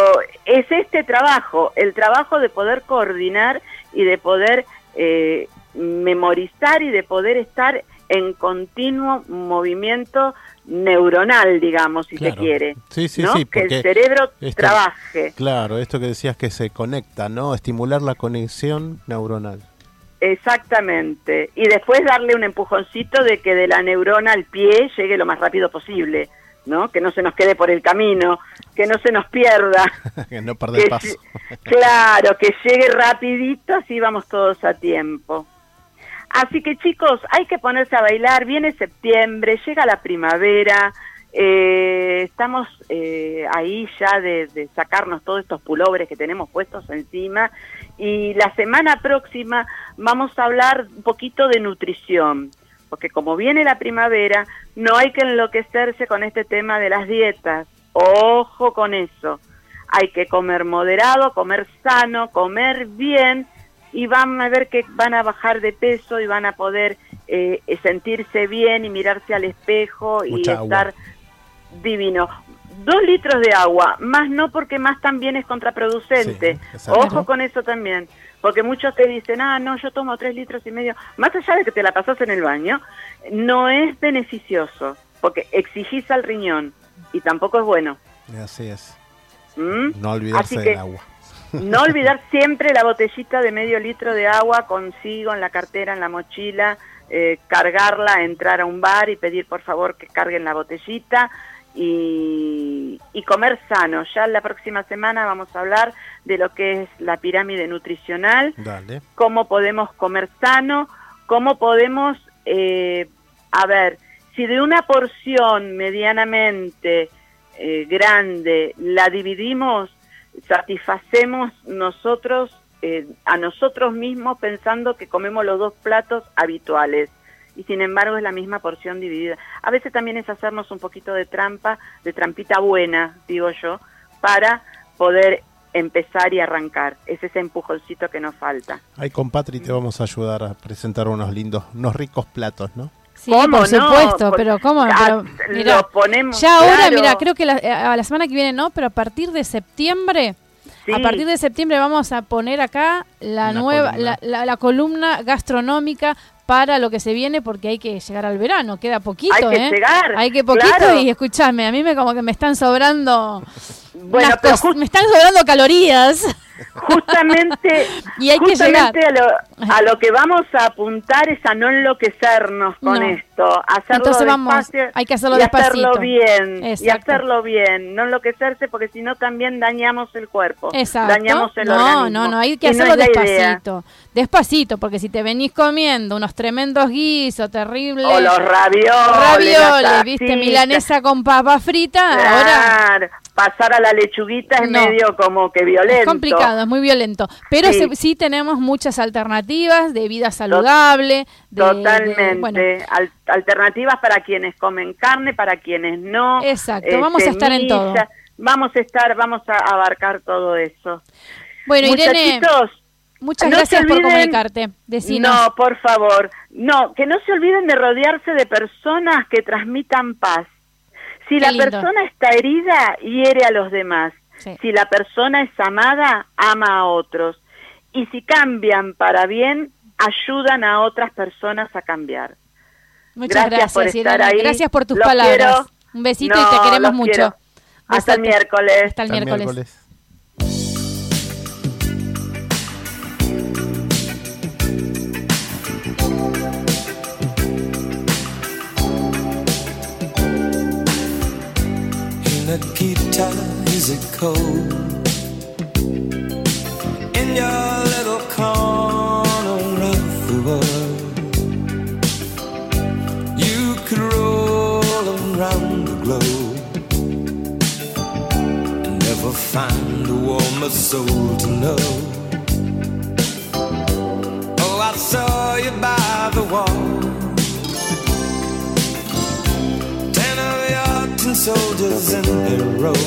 [SPEAKER 7] es este trabajo, el trabajo de poder coordinar y de poder eh, memorizar y de poder estar en continuo movimiento neuronal, digamos, si se quiere.
[SPEAKER 2] Sí, sí, sí.
[SPEAKER 7] Que el cerebro trabaje.
[SPEAKER 2] Claro, esto que decías que se conecta, ¿no? Estimular la conexión neuronal.
[SPEAKER 7] Exactamente. Y después darle un empujoncito de que de la neurona al pie llegue lo más rápido posible. ¿No? Que no se nos quede por el camino, que no se nos pierda. [LAUGHS]
[SPEAKER 2] que no perder paso.
[SPEAKER 7] claro, que llegue rapidito, así vamos todos a tiempo. Así que chicos, hay que ponerse a bailar, viene septiembre, llega la primavera, eh, estamos eh, ahí ya de, de, sacarnos todos estos pulobres que tenemos puestos encima y la semana próxima vamos a hablar un poquito de nutrición porque como viene la primavera, no hay que enloquecerse con este tema de las dietas. Ojo con eso. Hay que comer moderado, comer sano, comer bien y van a ver que van a bajar de peso y van a poder eh, sentirse bien y mirarse al espejo y estar divino. Dos litros de agua, más no porque más también es contraproducente. Ojo con eso también porque muchos te dicen, ah, no, yo tomo tres litros y medio, más allá de que te la pasas en el baño, no es beneficioso, porque exigís al riñón y tampoco es bueno.
[SPEAKER 2] Así es.
[SPEAKER 7] ¿Mm?
[SPEAKER 2] No olvidarse del agua. [LAUGHS]
[SPEAKER 7] No olvidar siempre la botellita de medio litro de agua consigo en la cartera, en la mochila, eh, cargarla, entrar a un bar y pedir por favor que carguen la botellita y, comer sano. Ya la próxima semana vamos a hablar de lo que es la pirámide nutricional, cómo podemos comer sano, cómo podemos, eh, a ver, si de una porción medianamente eh, grande la dividimos, satisfacemos nosotros eh, a nosotros mismos pensando que comemos los dos platos habituales y sin embargo es la misma porción dividida. A veces también es hacernos un poquito de trampa, de trampita buena, digo yo, para poder empezar y arrancar. Es ese empujoncito que nos falta.
[SPEAKER 2] Ay, compatri, te vamos a ayudar a presentar unos lindos, unos ricos platos, ¿no?
[SPEAKER 3] Sí, por supuesto, pero ¿cómo?
[SPEAKER 7] Lo ponemos,
[SPEAKER 3] ya ahora, mira, creo que la, eh, a la semana que viene no, pero a partir de septiembre, a partir de septiembre vamos a poner acá la nueva, La, la, columna gastronómica para lo que se viene porque hay que llegar al verano, queda poquito,
[SPEAKER 7] hay
[SPEAKER 3] que
[SPEAKER 7] ¿eh? Llegar,
[SPEAKER 3] hay que poquito y escuchame, a mí me como que me están sobrando bueno, me están sobrando calorías.
[SPEAKER 7] Justamente, [LAUGHS]
[SPEAKER 3] y hay que llegar.
[SPEAKER 7] A, lo, a lo que vamos a apuntar es a no enloquecernos con esto, hacerlo
[SPEAKER 3] Entonces vamos, hay que hacerlo
[SPEAKER 7] y
[SPEAKER 3] despacito.
[SPEAKER 7] hacerlo bien, y hacerlo bien, no enloquecerse porque si no también dañamos el cuerpo,
[SPEAKER 3] Exacto.
[SPEAKER 7] dañamos el
[SPEAKER 3] no,
[SPEAKER 7] organismo.
[SPEAKER 3] No, no, hay que hacerlo despacito, despacito, porque si te venís comiendo unos tremendos guisos terribles,
[SPEAKER 7] o los ravioles,
[SPEAKER 3] ravioles, viste, milanesa con papa frita, ahora
[SPEAKER 7] pasar a la lechuguita es medio como que violento. Es
[SPEAKER 3] complicado, es muy violento. Pero sí, tenemos muchas alternativas de vida saludable.
[SPEAKER 7] Totalmente. alternativas para quienes comen carne, para quienes no.
[SPEAKER 3] Exacto, eh, vamos a estar en todo.
[SPEAKER 7] Vamos a estar, vamos a abarcar todo eso.
[SPEAKER 3] Bueno, Irene. Muchas gracias por comunicarte.
[SPEAKER 7] No, por favor. No, que no se olviden de rodearse de personas que transmitan paz si la persona está herida, hiere a los demás. Si la persona es amada, ama a otros y si cambian para bien, ayudan a otras personas a cambiar.
[SPEAKER 3] Muchas gracias, gracias por estar Ahí. Gracias por tus palabras. Un besito y te queremos mucho.
[SPEAKER 7] Hasta el miércoles.
[SPEAKER 3] Hasta el miércoles.
[SPEAKER 8] Find a warmer soul to know. Oh, I saw you by the wall. Ten of your tin soldiers in a row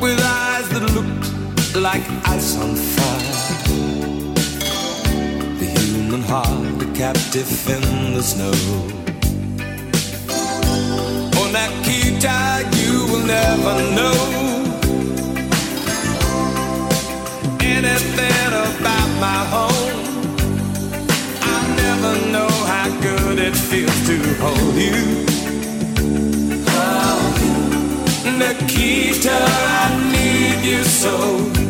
[SPEAKER 8] with like ice on fire. The human heart, a captive in the snow. Oh, Nikita, you will never know anything about my home. I never know how good it feels to hold you. Nikita, I need you so.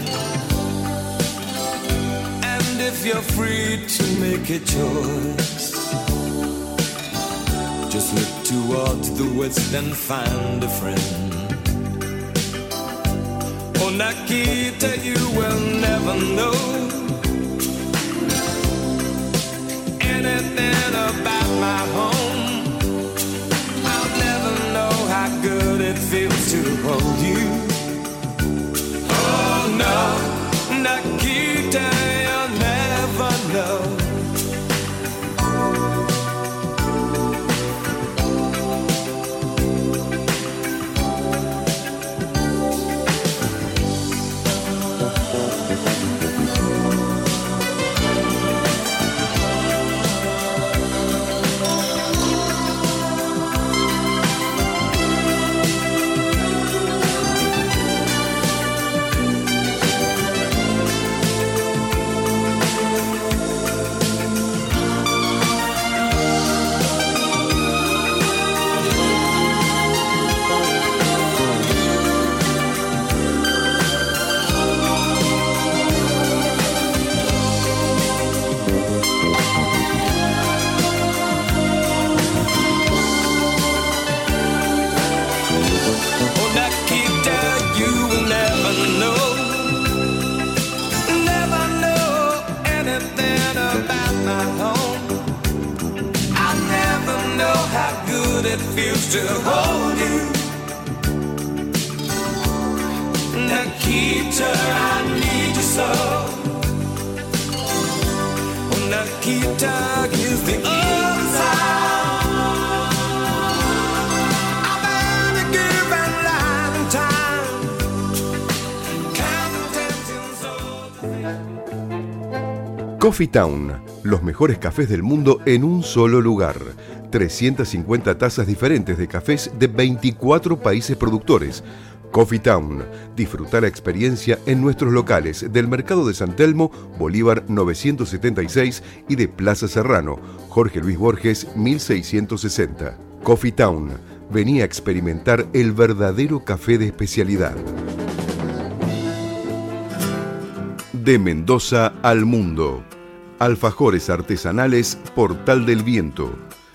[SPEAKER 8] If you're free to make a choice, just look toward the west and find a friend. Oh, Nikita, you will never know anything about my home. I'll never know how good it feels to hold you.
[SPEAKER 1] Coffee Town, los mejores cafés del mundo en un solo lugar. 350 tazas diferentes de cafés de 24 países productores. Coffee Town, disfrutar la experiencia en nuestros locales del Mercado de San Telmo, Bolívar 976 y de Plaza Serrano, Jorge Luis Borges 1660. Coffee Town, venía a experimentar el verdadero café de especialidad. De Mendoza al mundo. Alfajores artesanales Portal del Viento.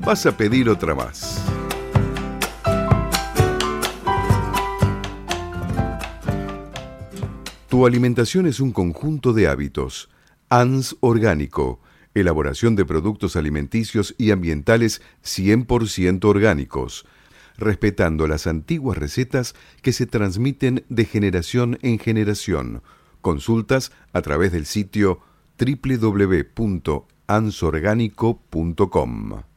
[SPEAKER 1] vas a pedir otra más. Tu alimentación es un conjunto de hábitos. ANS Orgánico, elaboración de productos alimenticios y ambientales 100% orgánicos, respetando las antiguas recetas que se transmiten de generación en generación. Consultas a través del sitio www.ansorgánico.com.